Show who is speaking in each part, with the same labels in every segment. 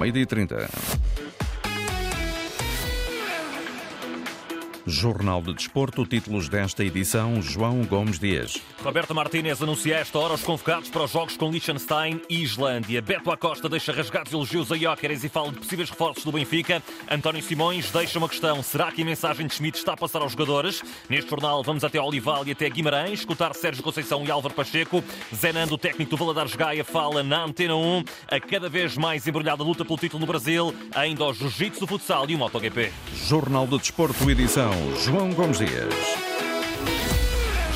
Speaker 1: meio-dia 30. Jornal de Desporto, títulos desta edição, João Gomes Dias.
Speaker 2: Roberto Martínez anuncia esta hora os convocados para os jogos com Liechtenstein e Islândia. Beto Acosta deixa rasgados elogios a Jóqueres e fala de possíveis reforços do Benfica. António Simões deixa uma questão. Será que a mensagem de Schmidt está a passar aos jogadores? Neste jornal vamos até Olival e até Guimarães, escutar Sérgio Conceição e Álvaro Pacheco. Zenando, o técnico do Valadares Gaia, fala na Antena 1. A cada vez mais embrulhada luta pelo título no Brasil, ainda ao Jiu-Jitsu, Futsal e o MotoGP.
Speaker 1: Jornal de Desporto, edição, João Gomes Dias.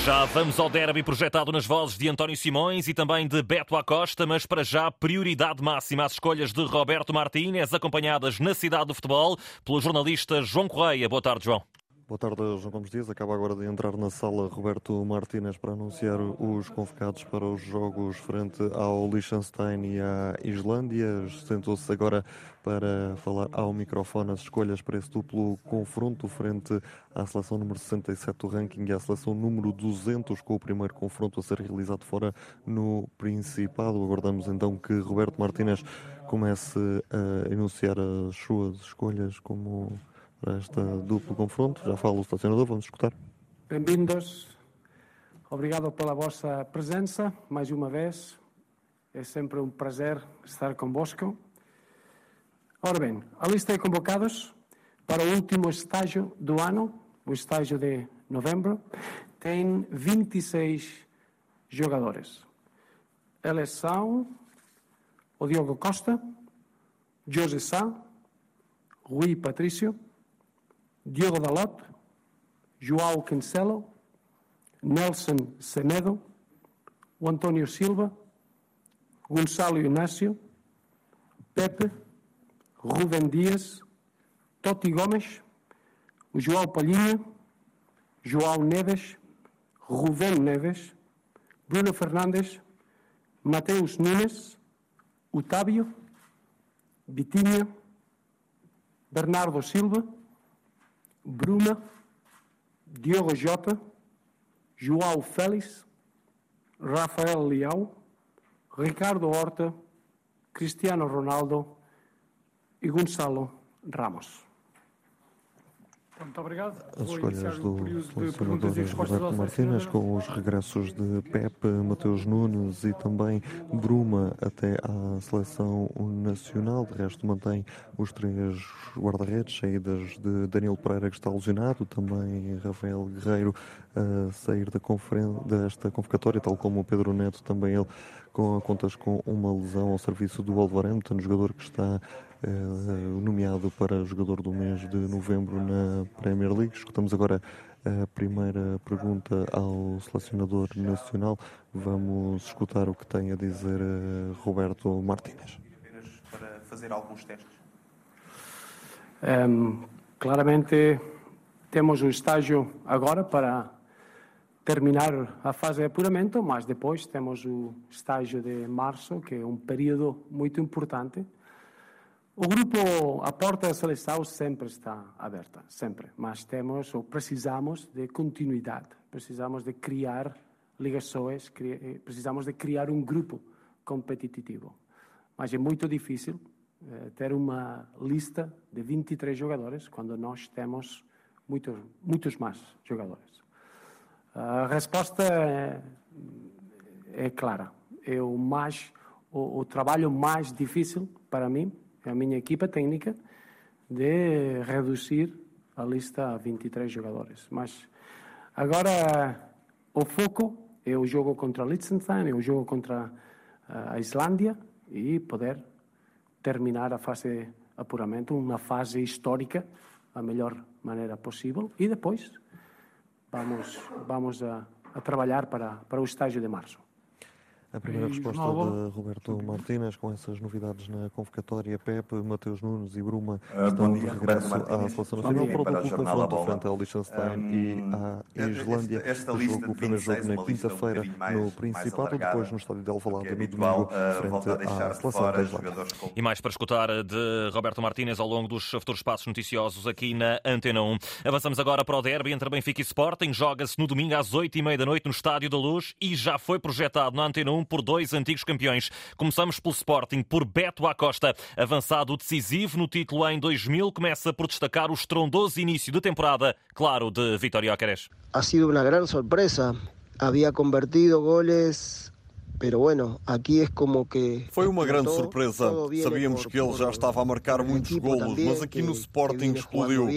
Speaker 2: Já vamos ao derby projetado nas vozes de António Simões e também de Beto Acosta, mas para já prioridade máxima às escolhas de Roberto Martínez, acompanhadas na cidade do futebol pelo jornalista João Correia. Boa tarde, João.
Speaker 3: Boa tarde, João Gomes Dias. Acaba agora de entrar na sala Roberto Martínez para anunciar os convocados para os jogos frente ao Liechtenstein e à Islândia. Sentou-se agora para falar ao microfone as escolhas para esse duplo confronto frente à seleção número 67 do ranking e à seleção número 200, com o primeiro confronto a ser realizado fora no Principado. Aguardamos então que Roberto Martínez comece a enunciar as suas escolhas como este duplo confronto. Já falo o estacionador, vamos escutar.
Speaker 4: Bem-vindos. Obrigado pela vossa presença mais uma vez. É sempre um prazer estar convosco. Ora bem, a lista de convocados para o último estágio do ano, o estágio de novembro, tem 26 jogadores. Eles são o Diogo Costa, José Sá, Rui Patrício, Diogo Dalot, João Cancelo, Nelson Semedo, o António Silva, Gonçalo Inácio, Pepe, Rubem Dias, Totti Gomes, o João Palhinha, João Neves, Rubem Neves, Bruno Fernandes, Mateus Nunes, Otávio, Vitinha, Bernardo Silva, Bruna, Diogo Jota, João Félix, Rafael Leão, Ricardo Horta, Cristiano Ronaldo e Gonçalo Ramos.
Speaker 5: Muito obrigado.
Speaker 3: As escolhas do selecionador Roberto Martínez com os regressos de Pepe, Mateus Nunes e também Bruma até à seleção nacional. De resto, mantém os três guarda-redes, saídas de Daniel Pereira, que está lesionado, também Rafael Guerreiro a sair da desta convocatória, tal como o Pedro Neto, também ele com contas com uma lesão ao serviço do Wolverhampton, jogador que está nomeado para jogador do mês de novembro na Premier League. Escutamos agora a primeira pergunta ao selecionador nacional. Vamos escutar o que tem a dizer eh, Roberto Martínez.
Speaker 6: apenas para fazer alguns testes.
Speaker 4: Em, claramente temos um estágio agora para terminar a fase de apuramento, mas depois temos o estágio de março, que é um período muito importante. O grupo, a porta da seleção sempre está aberta, sempre, mas temos ou precisamos de continuidade, precisamos de criar ligações, eh, precisamos de criar um grupo competitivo. Mas é muito difícil eh, ter uma lista de 23 jogadores quando nós temos muitos, muitos mais jogadores. A resposta é, é clara. É o, mais, o, o trabalho mais difícil para mim, a minha equipa técnica, de reduzir a lista a 23 jogadores. Mas agora o foco é o jogo contra Liechtenstein, é o jogo contra ah, a Islândia e poder terminar a fase de apuramento, uma fase histórica, a melhor maneira possível, e depois vamos, vamos a, a trabalhar para, para o estágio de março.
Speaker 3: A primeira resposta de Roberto Martínez com essas novidades na convocatória. Pepe, Mateus Nunes e Bruma
Speaker 6: Ah,
Speaker 3: estão
Speaker 6: bom
Speaker 3: de
Speaker 6: dia,
Speaker 3: regresso
Speaker 6: Roberto
Speaker 3: à seleção nacional
Speaker 4: dia.
Speaker 3: para o duplo confronto frente ao Liechtenstein e à
Speaker 6: Hum,
Speaker 3: Islândia.
Speaker 6: esta- esta
Speaker 3: O jogo, o primeiro jogo
Speaker 6: 26 é
Speaker 3: na
Speaker 6: um
Speaker 3: quinta-feira
Speaker 6: mais-
Speaker 3: no Principado,
Speaker 6: alargada
Speaker 3: depois no estádio de Alvalade
Speaker 6: é
Speaker 3: no
Speaker 6: habitual,
Speaker 3: domingo
Speaker 6: ah,
Speaker 3: frente à seleção da Islândia.
Speaker 2: E mais para escutar de Roberto Martínez ao longo dos futuros passos noticiosos aqui na Antena 1. Avançamos agora para o derby entre Benfica e Sporting. Joga-se no domingo às 8h30 da noite no Estádio da Luz e já foi projetado na Antena 1 por dois antigos campeões. Começamos pelo Sporting, por Beto Acosta. Avançado decisivo no título em 2000, começa por destacar o estrondoso início de temporada, claro, de Vitória Óqueres.
Speaker 7: Ha sido uma grande surpresa. Havia convertido goles Pero bueno, aqui é como que
Speaker 8: Foi uma grande surpresa. Sabíamos que ele já estava a marcar muitos golos, mas aqui no Sporting explodiu.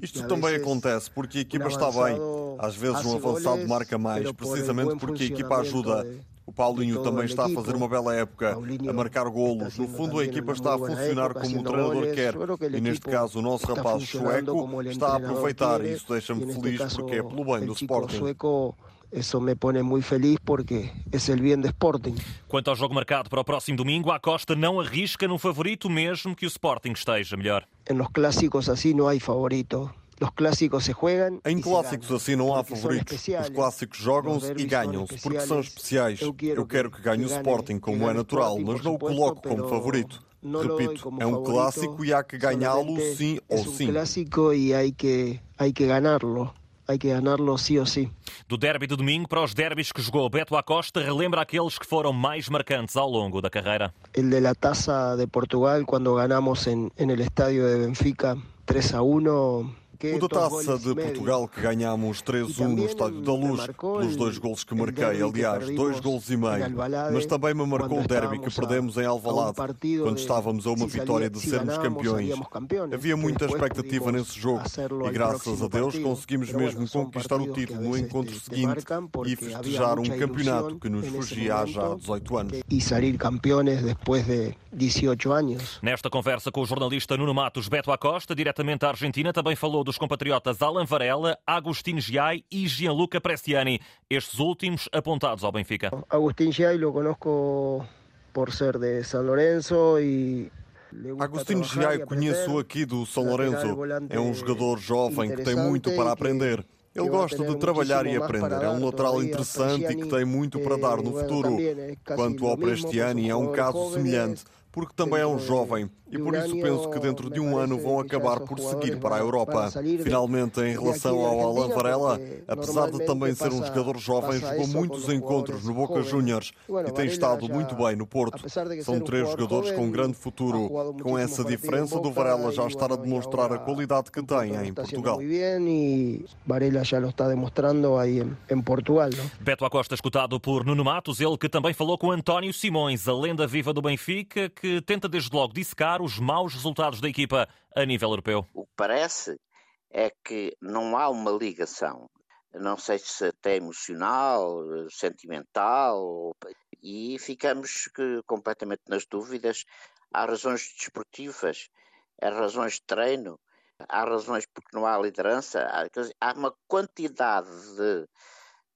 Speaker 8: Isto também acontece porque a equipa está bem. Às vezes um avançado marca mais, precisamente porque a equipa ajuda. O Paulinho também está a fazer uma bela época, a marcar golos. No fundo, a equipa está a funcionar como o treinador quer. E neste caso, o nosso rapaz sueco está a aproveitar. E isso deixa-me feliz porque é pelo bem do Sporting.
Speaker 7: Isso me põe muito feliz porque é o bem do Sporting.
Speaker 2: Quanto ao jogo marcado para o próximo domingo, a Costa não arrisca num favorito, mesmo que o Sporting esteja melhor.
Speaker 7: Em los clássicos assim não há favorito. Os clássicos se jogam.
Speaker 8: Em clássicos assim não há favoritos. Os clássicos jogam-se e ganham-se porque são especiais. Eu quero que ganhe o Sporting como é natural, mas não o coloco como favorito. Repito, é um clássico e há que ganhá-lo sim ou sim.
Speaker 7: É um clássico e há que, há que ganhá-lo. Há que ganhá-lo sim ou sim.
Speaker 2: Do derby de domingo para os derbys que jogou Beto Acosta, relembra aqueles que foram mais marcantes ao longo da carreira.
Speaker 7: El de la Taça de Portugal, quando ganhamos em, en el estadio de Benfica 3 a 1
Speaker 8: o da Taça de Portugal que ganhámos 3-1 no Estádio da Luz, pelos dois gols que marquei, aliás, dois gols e meio. Mas também me marcou o derby que perdemos em Alvalade, quando estávamos a uma vitória de sermos campeões. Havia muita expectativa nesse jogo e graças a Deus conseguimos mesmo conquistar o título no encontro seguinte e festejar um campeonato que nos fugia há já 18 anos.
Speaker 7: E sair campeões depois de 18 anos.
Speaker 2: Nesta conversa com o jornalista Nuno Matos, Beto Acosta, diretamente da Argentina, também falou dos compatriotas Alan Varela, Agustín Giai e Gianluca Prestiani, estes últimos apontados ao Benfica.
Speaker 7: Agustín Giai lo conozco por ser de San Lorenzo e
Speaker 8: Agostinho Giai conheço aqui do São Lourenço. É um jogador jovem que tem muito para aprender. Ele gosta de trabalhar e aprender. É um lateral interessante e que tem muito para dar no futuro. Quanto ao Prestiani, é um caso semelhante porque também é um jovem e por isso penso que dentro de um ano vão acabar por seguir para a Europa. Finalmente, em relação ao Alan Varela, apesar de também ser um jogador jovem, jogou muitos encontros no Boca Juniors e tem estado muito bem no Porto. São três jogadores com um grande futuro, com essa diferença do Varela já estar a demonstrar a qualidade que tem em Portugal.
Speaker 7: Varela já está demonstrando aí em Portugal.
Speaker 2: Beto Acosta, escutado por Nuno Matos, ele que também falou com António Simões, a lenda viva do Benfica, que tenta desde logo dissecar os maus resultados da equipa a nível europeu.
Speaker 9: O que parece é que não há uma ligação, não sei se até emocional, sentimental, e ficamos completamente nas dúvidas. Há razões desportivas, há razões de treino, há razões porque não há liderança, há uma quantidade de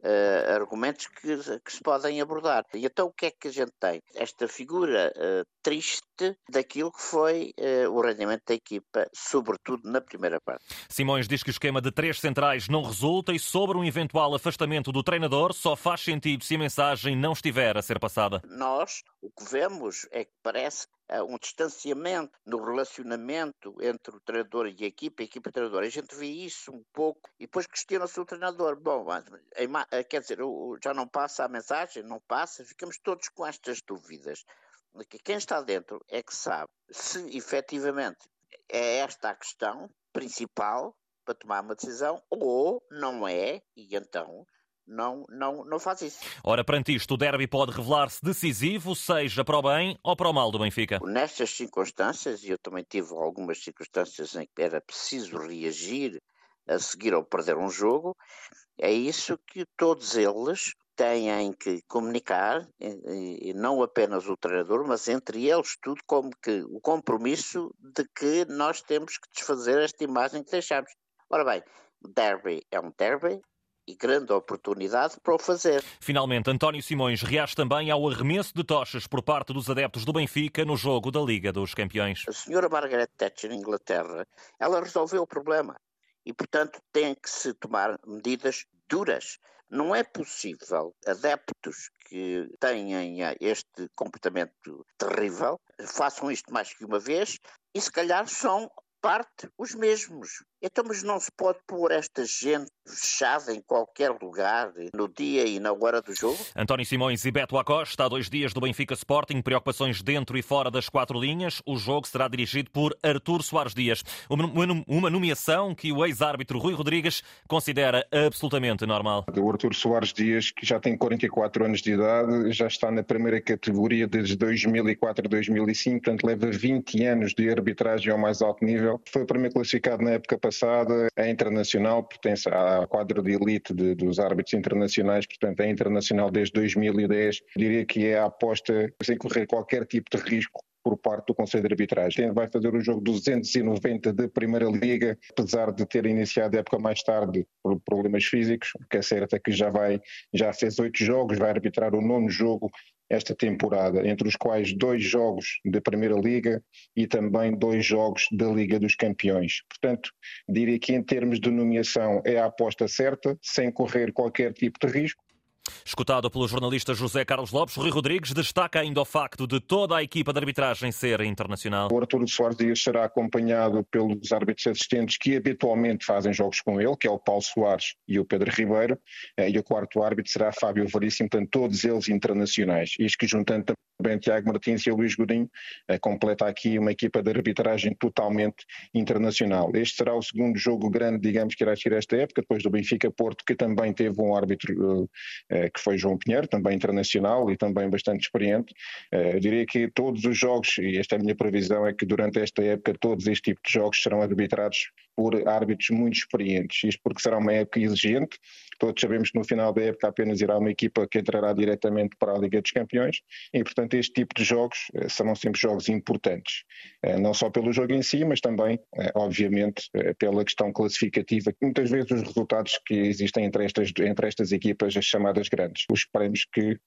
Speaker 9: uh, argumentos que, que, se podem abordar. E então o que é que a gente tem? Esta figura uh, triste daquilo que foi uh, o rendimento da equipa, sobretudo na primeira parte.
Speaker 2: Simões diz que o esquema de três centrais não resulta e sobre um eventual afastamento do treinador só faz sentido se a mensagem não estiver a ser passada.
Speaker 9: Nós o que vemos é que parece um distanciamento no relacionamento entre o treinador e a equipa, a equipa e o treinador. A gente vê isso um pouco e depois questiona-se o treinador. Bom, eh, quer dizer, já não passa a mensagem, não passa, ficamos todos com estas dúvidas. Quem está dentro é que sabe se efetivamente é esta a questão principal para tomar uma decisão ou não é, e então não, não, não faz isso.
Speaker 2: Ora, perante isto, o derby pode revelar-se decisivo, seja para o bem ou para o mal do Benfica.
Speaker 9: Nestas circunstâncias, e eu também tive algumas circunstâncias em que era preciso reagir a seguir ou perder um jogo, é isso que todos eles têm que comunicar, e não apenas o treinador, mas entre eles tudo como que o compromisso de que nós temos que desfazer esta imagem que deixamos. Ora bem, derby é um derby, e grande oportunidade para o fazer.
Speaker 2: Finalmente, António Simões reage também ao arremesso de tochas por parte dos adeptos do Benfica no jogo da Liga dos Campeões.
Speaker 9: A senhora Margaret Thatcher, em Inglaterra, ela resolveu o problema e, portanto, tem que se tomar medidas duras. Não é possível adeptos que tenham este comportamento terrível façam isto mais que uma vez e, se calhar, são
Speaker 10: parte os mesmos. Então, mas não se pode pôr esta gente fechada em qualquer lugar, no dia e na hora do jogo?
Speaker 2: António Simões e Beto Acosta, há dois dias do Benfica Sporting, preocupações dentro e fora das quatro linhas. O jogo será dirigido por Artur Soares Dias. Uma nomeação que o ex-árbitro Rui Rodrigues considera absolutamente normal.
Speaker 9: O Artur Soares Dias, que já tem 44 anos de idade, já está na primeira categoria desde 2004 a 2005, portanto leva 20 anos de arbitragem ao mais alto nível. Foi o primeiro classificado na época passada, é internacional, pertence ao quadro de elite de, dos árbitros internacionais, portanto é internacional desde 2010. Diria que é a aposta sem correr qualquer tipo de risco por parte do Conselho de Arbitragem. Vai fazer o jogo 290 da Primeira Liga, apesar de ter iniciado a época mais tarde por problemas físicos, o que é certo é que já vai, já fez oito jogos, vai arbitrar o nono jogo esta temporada, entre os quais dois jogos da Primeira Liga e também dois jogos da Liga dos Campeões. Portanto, diria que em termos de nomeação é a aposta certa, sem correr qualquer tipo de risco.
Speaker 2: Escutado pelo jornalista José Carlos Lopes, Rui Rodrigues destaca ainda o facto de toda a equipa de arbitragem ser internacional.
Speaker 9: O Arturo Soares Dias será acompanhado pelos árbitros assistentes que habitualmente fazem jogos com ele, que é o Paulo Soares e o Pedro Ribeiro, eh, e o quarto árbitro será Fábio Veríssimo, portanto todos eles internacionais. Isto que juntando também Tiago Martins e o Luís Godinho, eh, completa aqui uma equipa de arbitragem totalmente internacional. Este será o segundo jogo grande, digamos, que irá ser esta época, depois do Benfica Porto, que também teve um árbitro eh, que foi João Pinheiro, também internacional e também bastante experiente. Eu diria que todos os jogos, e esta é a minha previsão, é que durante esta época todos este tipo de jogos serão arbitrados por árbitros muito experientes. Isto porque será uma época exigente. Todos sabemos que no final da época apenas irá uma equipa que entrará diretamente para a Liga dos Campeões e, portanto, este tipo de jogos eh, serão sempre jogos importantes. Eh, não só pelo jogo em si, mas também, eh, obviamente, pela questão classificativa. Muitas vezes os resultados que existem entre estas, entre estas equipas, as chamadas grandes. Esperemos que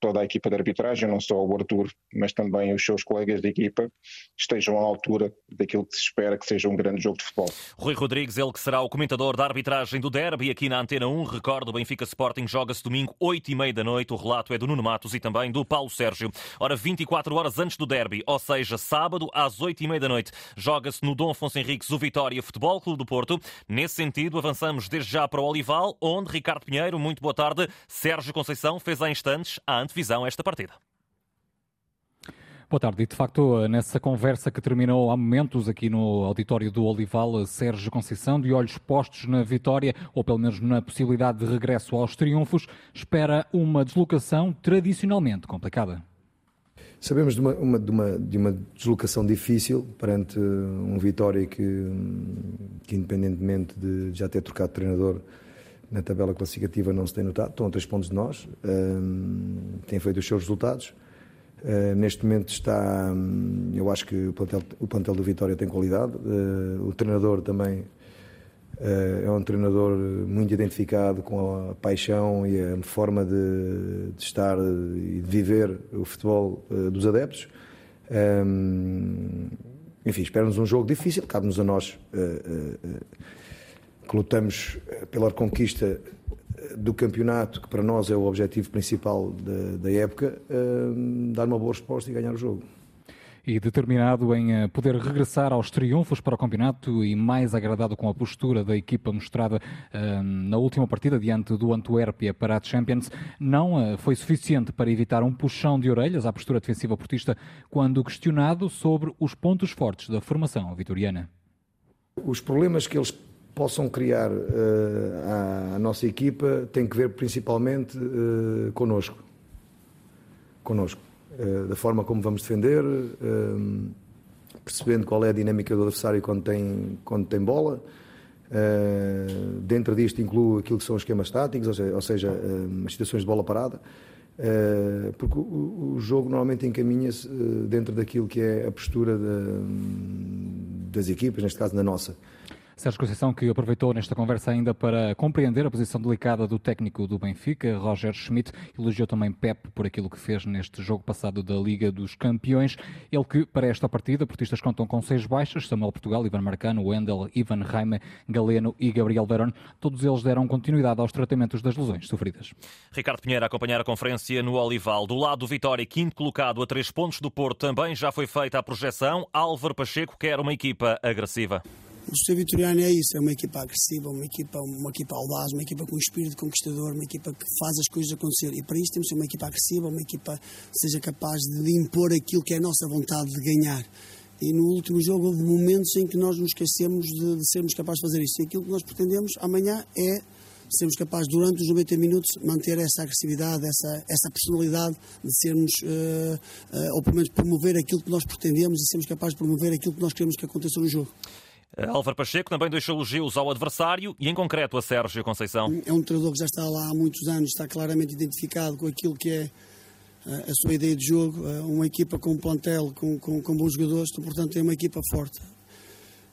Speaker 9: toda a equipa de arbitragem, não só o Arthur, mas também os seus colegas de equipa, estejam à altura daquilo que se espera que seja um grande jogo de futebol.
Speaker 2: Rui Rodrigues, ele que será o comentador da arbitragem do derby aqui na Antena 1. Recordo, o Benfica Sporting joga-se domingo, 8 e meia da noite. O relato é do Nuno Matos e também do Paulo Sérgio. Ora, 24 horas antes do derby, ou seja, sábado, às 8 e meia da noite, joga-se no Dom Afonso Henriques o Vitória Futebol Clube do Porto. Nesse sentido, avançamos desde já para o Olival, onde Ricardo Pinheiro, muito boa tarde, Sérgio Conceição fez há instantes a antevisão esta partida.
Speaker 11: Boa tarde. E de facto, nessa conversa que terminou há momentos aqui no auditório do Olival, Sérgio Conceição, de olhos postos na vitória, ou pelo menos na possibilidade de regresso aos triunfos, espera uma deslocação tradicionalmente complicada.
Speaker 12: Sabemos de uma, uma, de, uma, de uma, deslocação difícil perante um Vitória que, que, independentemente de já ter trocado de treinador, na tabela classificativa não se tem notado. Estão a três pontos de nós, um, têm feito os seus resultados. Uh, neste momento está, um, eu acho que o plantel, o plantel do Vitória tem qualidade. Uh, o treinador também uh, é um treinador muito identificado com a paixão e a forma de, de estar e de viver o futebol dos adeptos. Um, enfim, espera-nos um jogo difícil, cabe-nos a nós que lutamos pela conquista do campeonato, que para nós é o objetivo principal da, da época, uh, dar uma boa resposta e ganhar o jogo.
Speaker 11: E determinado em eh, poder regressar aos triunfos para o campeonato e mais agradado com a postura da equipa mostrada uh, na última partida diante do Antuérpia para a Champions, não uh, foi suficiente para evitar um puxão de orelhas à postura defensiva portista quando questionado sobre os pontos fortes da formação vitoriana.
Speaker 12: Os problemas que eles possam criar uh, à, à, nossa equipa tem que ver principalmente uh, connosco. Connosco. Uh, da forma como vamos defender, uh, percebendo qual é a dinâmica do adversário quando tem, quando tem bola. Dentro disto incluo aquilo que são os esquemas táticos, ou seja, ou seja as situações de bola parada, porque o, o, jogo normalmente encaminha-se dentro daquilo que é a postura das equipas, neste caso na nossa.
Speaker 11: Sérgio Conceição, que aproveitou nesta conversa ainda para compreender a posição delicada do técnico do Benfica, Roger Schmidt, elogiou também Pep por aquilo que fez neste jogo passado da Liga dos Campeões. Ele que, para esta partida, portistas contam com seis baixas, Samuel Portugal, Ivan Marcano, Wendel, Ivan Raime, Galeno e Gabriel Verón. Todos eles deram continuidade aos tratamentos das lesões sofridas.
Speaker 2: Ricardo Pinheiro a acompanhar a conferência no Olival. Do lado do Vitória, quinto colocado a três pontos do Porto, também já foi feita a projeção. Álvaro Pacheco quer uma equipa agressiva.
Speaker 13: O Sr. Vitoriano é isso, é uma equipa agressiva, uma equipa, uma equipa audaz, uma equipa com espírito conquistador, uma equipa que faz as coisas acontecer. E para isso temos uma equipa agressiva, uma equipa que seja capaz de impor aquilo que é a nossa vontade de ganhar. E no último jogo houve momentos em que nós nos esquecemos de, de sermos capazes de fazer isso. E aquilo que nós pretendemos amanhã é sermos capazes, durante os 90 minutos, manter essa agressividade, essa, essa personalidade de sermos, uh, uh, ou pelo menos promover aquilo que nós pretendemos e sermos capazes de promover aquilo que nós queremos que aconteça no jogo.
Speaker 2: Álvaro Pacheco também deixou elogios ao adversário e, em concreto, a Sérgio Conceição.
Speaker 13: É um treinador que já está lá há muitos anos, está claramente identificado com aquilo que é a sua ideia de jogo, uma equipa com um plantel, com, com, com bons jogadores, portanto é uma equipa forte.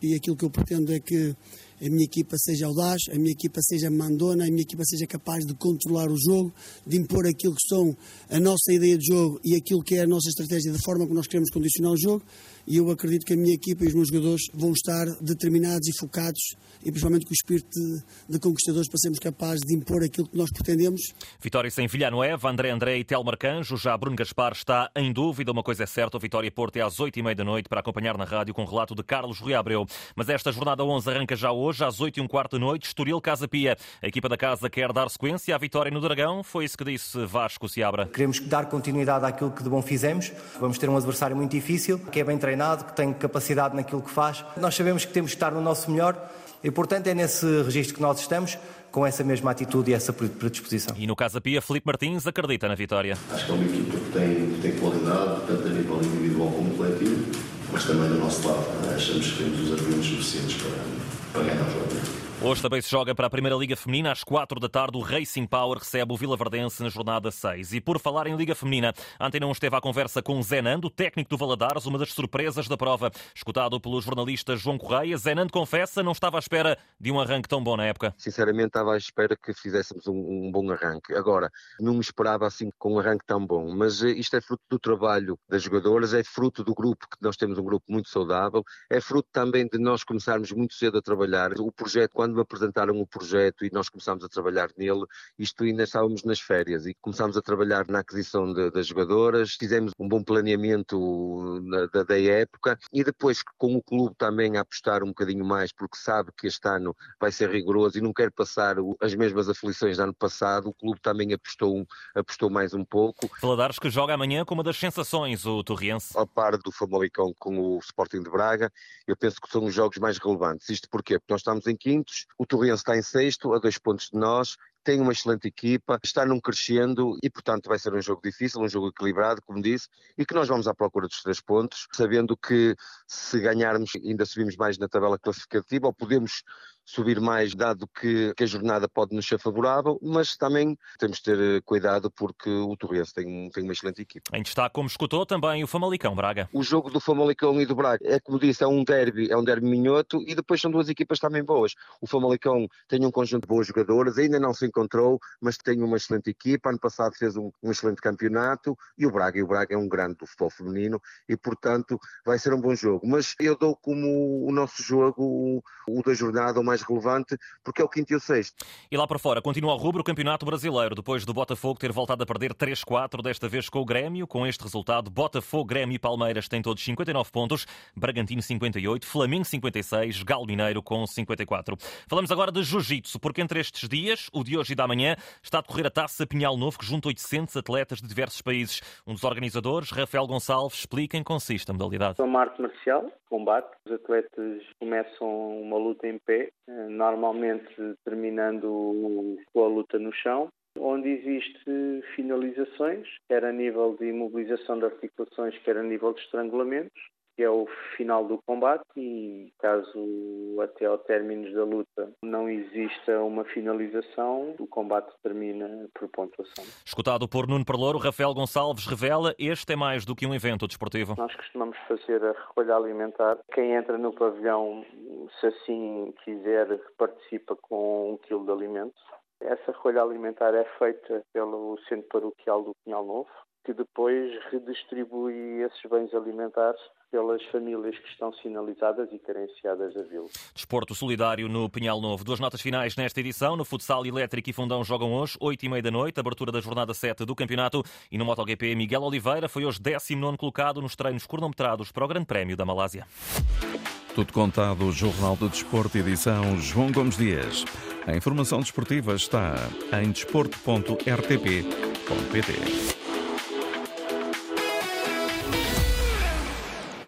Speaker 13: E aquilo que eu pretendo é que a minha equipa seja audaz, a minha equipa seja mandona, a minha equipa seja capaz de controlar o jogo, de impor aquilo que são a nossa ideia de jogo e aquilo que é a nossa estratégia da forma que nós queremos condicionar o jogo. E eu acredito que a minha equipa e os meus jogadores vão estar determinados e focados e principalmente com o espírito de, de conquistadores para sermos capazes de impor aquilo que nós pretendemos.
Speaker 2: Vitória sem Vilhanoeva, André André e Telmar Canjo. Já Bruno Gaspar está em dúvida. Uma coisa é certa, o Vitória Porto é às 8h30 da noite para acompanhar na rádio com o relato de Carlos Rui Abreu. Mas esta jornada 11 arranca já hoje, às 8 h um quarto da noite, Estoril Casa Pia. A equipa da casa quer dar sequência à vitória no Dragão. Foi isso que disse Vasco Seabra.
Speaker 14: Queremos dar continuidade àquilo que de bom fizemos. Vamos ter um adversário muito difícil, que é bem treinado, que tem capacidade naquilo que faz. Nós sabemos que temos que estar no nosso melhor e, portanto, é nesse registro que nós estamos, com essa mesma atitude e essa predisposição.
Speaker 2: E no Casa Pia, Felipe Martins acredita na vitória.
Speaker 15: Acho que é uma equipa que tem, que tem qualidade, tanto a nível individual como coletivo, mas também do nosso lado. Achamos que temos os argumentos suficientes para, para ganhar o jogo.
Speaker 2: Hoje também se joga para a Primeira Liga Feminina. Às 4 da tarde, o Racing Power recebe o Vila Verdense na jornada 6. E por falar em Liga Feminina, ontem não esteve à conversa com Zenando, técnico do Valadares, uma das surpresas da prova. Escutado pelo jornalista João Correia, Zenando confessa não estava à espera de um arranque tão bom na época.
Speaker 16: Sinceramente, estava à espera que fizéssemos um, um bom arranque. Agora, não me esperava assim com um arranque tão bom. Mas eh, isto é fruto do trabalho das jogadoras, é fruto do grupo, que nós temos um grupo muito saudável, é fruto também de nós começarmos muito cedo a trabalhar. O projeto, quando me apresentaram o projeto e nós começámos a trabalhar nele, isto ainda estávamos nas férias e começámos a trabalhar na aquisição de, das jogadoras, fizemos um bom planeamento na, da, da, época e depois com o clube também a apostar um bocadinho mais, porque sabe que este ano vai ser rigoroso e não quer passar as mesmas aflições do ano passado, o clube também apostou, apostou mais um pouco.
Speaker 2: Valadares que joga amanhã com uma das sensações, o Torriense.
Speaker 16: A par do Famalicão com o Sporting de Braga, eu penso que são os jogos mais relevantes. Isto porquê? Porque nós estamos em quintos, o Torrense está em sexto, a dois pontos de nós, tem uma excelente equipa, está num crescendo e, portanto, vai ser um jogo difícil, um jogo equilibrado, como disse, e que nós vamos à procura dos três pontos, sabendo que se ganharmos ainda subimos mais na tabela classificativa ou podemos subir mais, dado que, que, a jornada pode nos ser favorável, mas também temos de ter eh, cuidado porque o Torres tem, tem uma excelente equipa.
Speaker 2: Em destaque, como escutou, também o Famalicão Braga.
Speaker 16: O jogo do Famalicão e do Braga é, como disse, é um derby, é um derby minhoto e depois são duas equipas também boas. O Famalicão tem um conjunto de boas jogadoras, ainda não se encontrou, mas tem uma excelente equipa. Ano passado fez um, um excelente campeonato e o Braga, e o Braga é um grande do futebol feminino e, portanto, vai ser um bom jogo. Mas eu dou como o nosso jogo o, o da jornada o mais mais relevante, porque é o quinto e o sexto.
Speaker 2: E lá para fora, continua o rubro o Campeonato Brasileiro, depois do Botafogo ter voltado a perder 3-4, desta vez com o Grêmio. Com este resultado, Botafogo, Grêmio e Palmeiras têm todos 59 pontos, Bragantino 58, Flamengo 56, Galo Mineiro com 54. Falamos agora de Jiu-Jitsu, porque entre estes dias, o de hoje e da manhã, está a decorrer a Taça Pinhal Novo, que junta 800 atletas de diversos países. Um dos organizadores, Rafael Gonçalves, explica em que consiste a modalidade.
Speaker 17: É uma arte marcial, combate. Os atletas começam uma luta em pé normalmente terminando com a luta no chão, onde existe finalizações, quer a nível de imobilização de articulações, quer a nível de estrangulamentos, que é o final do combate e caso até ao término da luta não exista uma finalização, o combate termina por pontuação.
Speaker 2: Escutado por Nuno Perlouro, Rafael Gonçalves revela este é mais do que um evento desportivo.
Speaker 17: Nós costumamos fazer a recolha alimentar. Quem entra no pavilhão, se assim quiser, participa com um quilo de alimentos. Essa recolha alimentar é feita pelo Centro Paroquial do Pinhal Novo, que depois redistribui esses bens alimentares pelas famílias que estão sinalizadas e carenciadas da vila.
Speaker 2: Desporto solidário no Pinhal Novo. Duas notas finais nesta edição. No futsal elétrico e fundão jogam hoje, 8 e meia da noite, abertura da jornada 7 do campeonato. E no MotoGP, Miguel Oliveira foi hoje 19 colocado nos treinos cronometrados para o Grande Prémio da Malásia.
Speaker 1: Tudo contado, Jornal do Desporto, edição João Gomes Dias. A informação desportiva está em desporto.rtp.pt.